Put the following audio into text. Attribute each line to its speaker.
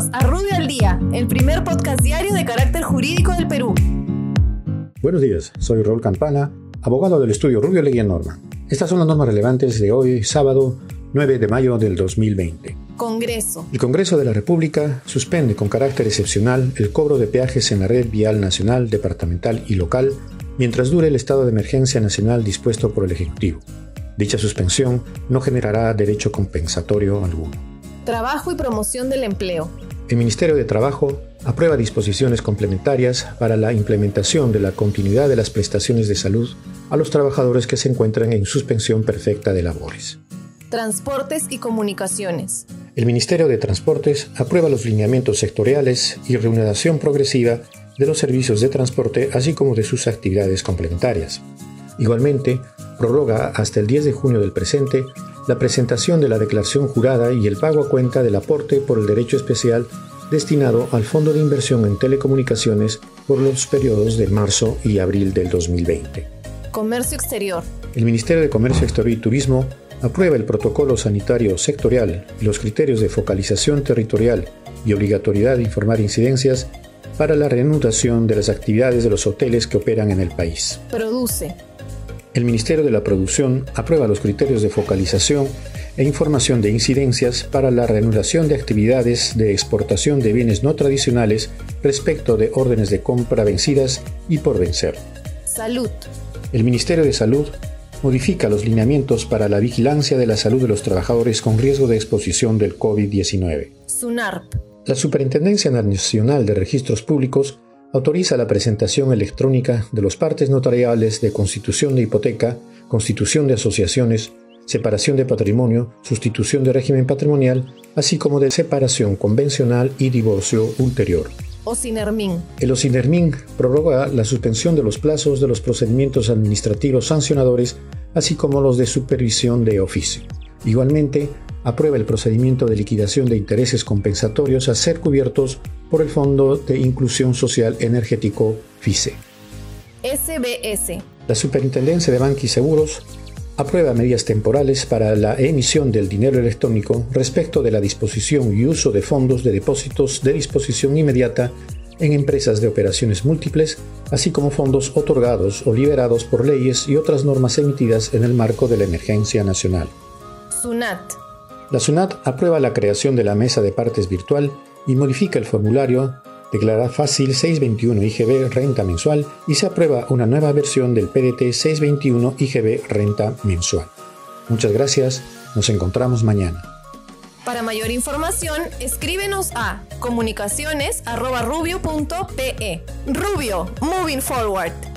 Speaker 1: Bienvenidos a Rubio al Día, el primer podcast diario de carácter jurídico del Perú.
Speaker 2: Buenos días, soy Raúl Campana, abogado del estudio Rubio Leguía Norma. Estas son las normas relevantes de hoy, sábado 9 de mayo del 2020.
Speaker 1: Congreso.
Speaker 2: El Congreso de la República suspende con carácter excepcional el cobro de peajes en la red vial nacional, departamental y local mientras dure el estado de emergencia nacional dispuesto por el Ejecutivo. Dicha suspensión no generará derecho compensatorio alguno.
Speaker 1: Trabajo y promoción del empleo.
Speaker 2: El Ministerio de Trabajo aprueba disposiciones complementarias para la implementación de la continuidad de las prestaciones de salud a los trabajadores que se encuentran en suspensión perfecta de labores.
Speaker 1: Transportes y comunicaciones.
Speaker 2: El Ministerio de Transportes aprueba los lineamientos sectoriales y reanudación progresiva de los servicios de transporte, así como de sus actividades complementarias. Igualmente, prorroga hasta el 10 de junio del presente la presentación de la declaración jurada y el pago a cuenta del aporte por el derecho especial destinado al Fondo de Inversión en Telecomunicaciones por los periodos de marzo y abril del 2020.
Speaker 1: Comercio Exterior.
Speaker 2: El Ministerio de Comercio Exterior y Turismo aprueba el protocolo sanitario sectorial y los criterios de focalización territorial y obligatoriedad de informar incidencias para la reanudación de las actividades de los hoteles que operan en el país.
Speaker 1: Produce.
Speaker 2: El Ministerio de la Producción aprueba los criterios de focalización e información de incidencias para la reanudación de actividades de exportación de bienes no tradicionales respecto de órdenes de compra vencidas y por vencer.
Speaker 1: Salud.
Speaker 2: El Ministerio de Salud modifica los lineamientos para la vigilancia de la salud de los trabajadores con riesgo de exposición del COVID-19.
Speaker 1: SUNARP.
Speaker 2: La Superintendencia Nacional de Registros Públicos autoriza la presentación electrónica de los partes notariales de constitución de hipoteca, constitución de asociaciones, separación de patrimonio, sustitución de régimen patrimonial, así como de separación convencional y divorcio ulterior. El OSINERMIN prorroga la suspensión de los plazos de los procedimientos administrativos sancionadores, así como los de supervisión de oficio. Igualmente, aprueba el procedimiento de liquidación de intereses compensatorios a ser cubiertos por el Fondo de Inclusión Social Energético FICE.
Speaker 1: SBS.
Speaker 2: La Superintendencia de Banca y Seguros aprueba medidas temporales para la emisión del dinero electrónico respecto de la disposición y uso de fondos de depósitos de disposición inmediata en empresas de operaciones múltiples, así como fondos otorgados o liberados por leyes y otras normas emitidas en el marco de la emergencia nacional.
Speaker 1: SUNAT.
Speaker 2: La SUNAT aprueba la creación de la mesa de partes virtual y modifica el formulario Declara Fácil 621 IGB Renta Mensual y se aprueba una nueva versión del PDT 621 IGB Renta Mensual. Muchas gracias, nos encontramos mañana.
Speaker 1: Para mayor información, escríbenos a comunicaciones.rubio.pe. Rubio, moving forward.